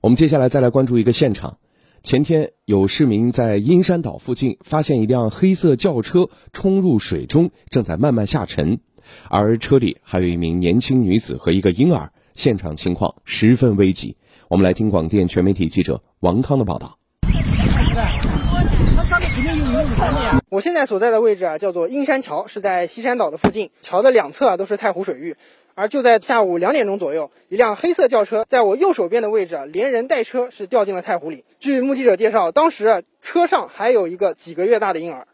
我们接下来再来关注一个现场。前天有市民在阴山岛附近发现一辆黑色轿车冲入水中，正在慢慢下沉，而车里还有一名年轻女子和一个婴儿，现场情况十分危急。我们来听广电全媒体记者王康的报道。我现在所在的位置啊，叫做阴山桥，是在西山岛的附近，桥的两侧啊都是太湖水域。而就在下午两点钟左右，一辆黑色轿车在我右手边的位置，连人带车是掉进了太湖里。据目击者介绍，当时车上还有一个几个月大的婴儿。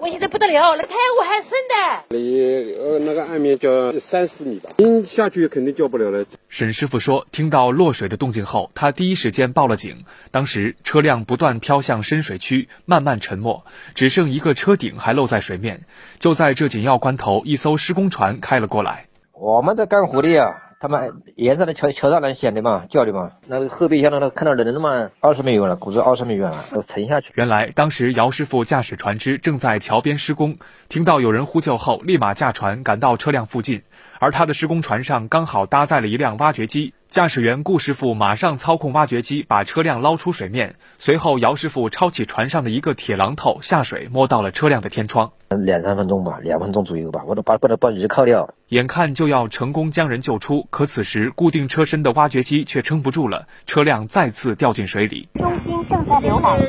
危险的不得了，那太湖还深的，离呃那个岸面就三四米吧，晕下去肯定救不了了。沈师傅说，听到落水的动静后，他第一时间报了警。当时车辆不断飘向深水区，慢慢沉没，只剩一个车顶还露在水面。就在这紧要关头，一艘施工船开了过来。我们在干活的呀，他们沿着的桥桥上那显的嘛，叫的嘛。那个后备箱那个看到人了嘛，二十米远了，估计二十米远了，都沉下去。原来当时姚师傅驾驶船只正在桥边施工，听到有人呼救后，立马驾船赶到车辆附近，而他的施工船上刚好搭载了一辆挖掘机。驾驶员顾师傅马上操控挖掘机把车辆捞出水面，随后姚师傅抄起船上的一个铁榔头下水摸到了车辆的天窗。两三分钟吧，两分钟左右吧，我都把把它把鱼靠掉。眼看就要成功将人救出，可此时固定车身的挖掘机却撑不住了，车辆再次掉进水里。中心正在浏览。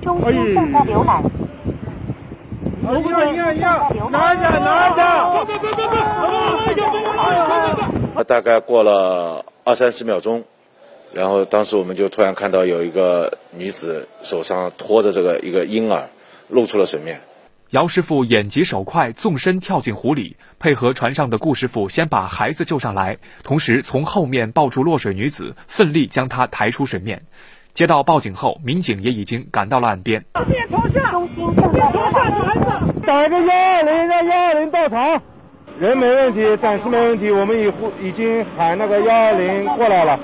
中心正在浏览。中心正在浏览。拿下拿下！别别别别！大概过了二三十秒钟，然后当时我们就突然看到有一个女子手上拖着这个一个婴儿露出了水面。姚师傅眼疾手快，纵身跳进湖里，配合船上的顾师傅先把孩子救上来，同时从后面抱住落水女子，奋力将她抬出水面。接到报警后，民警也已经赶到了岸边。中心正在调查。打个幺二零，让幺二零到场。人没问题，暂时没问题，我们已呼已经喊那个幺二零过来了。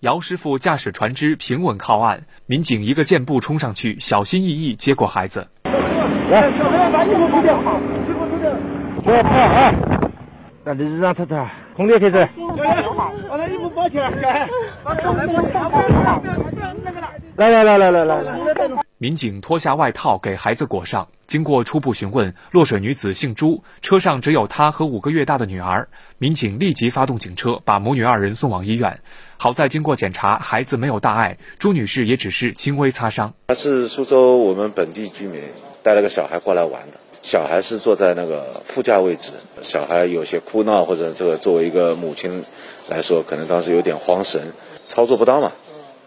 姚师傅驾驶船只平稳靠岸，民警一个箭步冲上去，小心翼翼接过孩子。来，小朋友把衣服脱掉，衣服脱掉，不要怕啊！那你让他他空调开着。把他衣服包起来，来，来来来来来来。民警脱下外套给孩子裹上。经过初步询问，落水女子姓朱，车上只有她和五个月大的女儿。民警立即发动警车，把母女二人送往医院。好在经过检查，孩子没有大碍，朱女士也只是轻微擦伤。她是苏州我们本地居民，带了个小孩过来玩的。小孩是坐在那个副驾位置，小孩有些哭闹，或者这个作为一个母亲来说，可能当时有点慌神，操作不当嘛，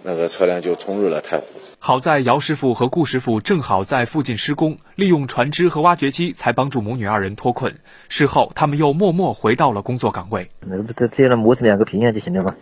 那个车辆就冲入了太湖。好在姚师傅和顾师傅正好在附近施工，利用船只和挖掘机才帮助母女二人脱困。事后，他们又默默回到了工作岗位。那不这这样磨成两个平安就行了吗？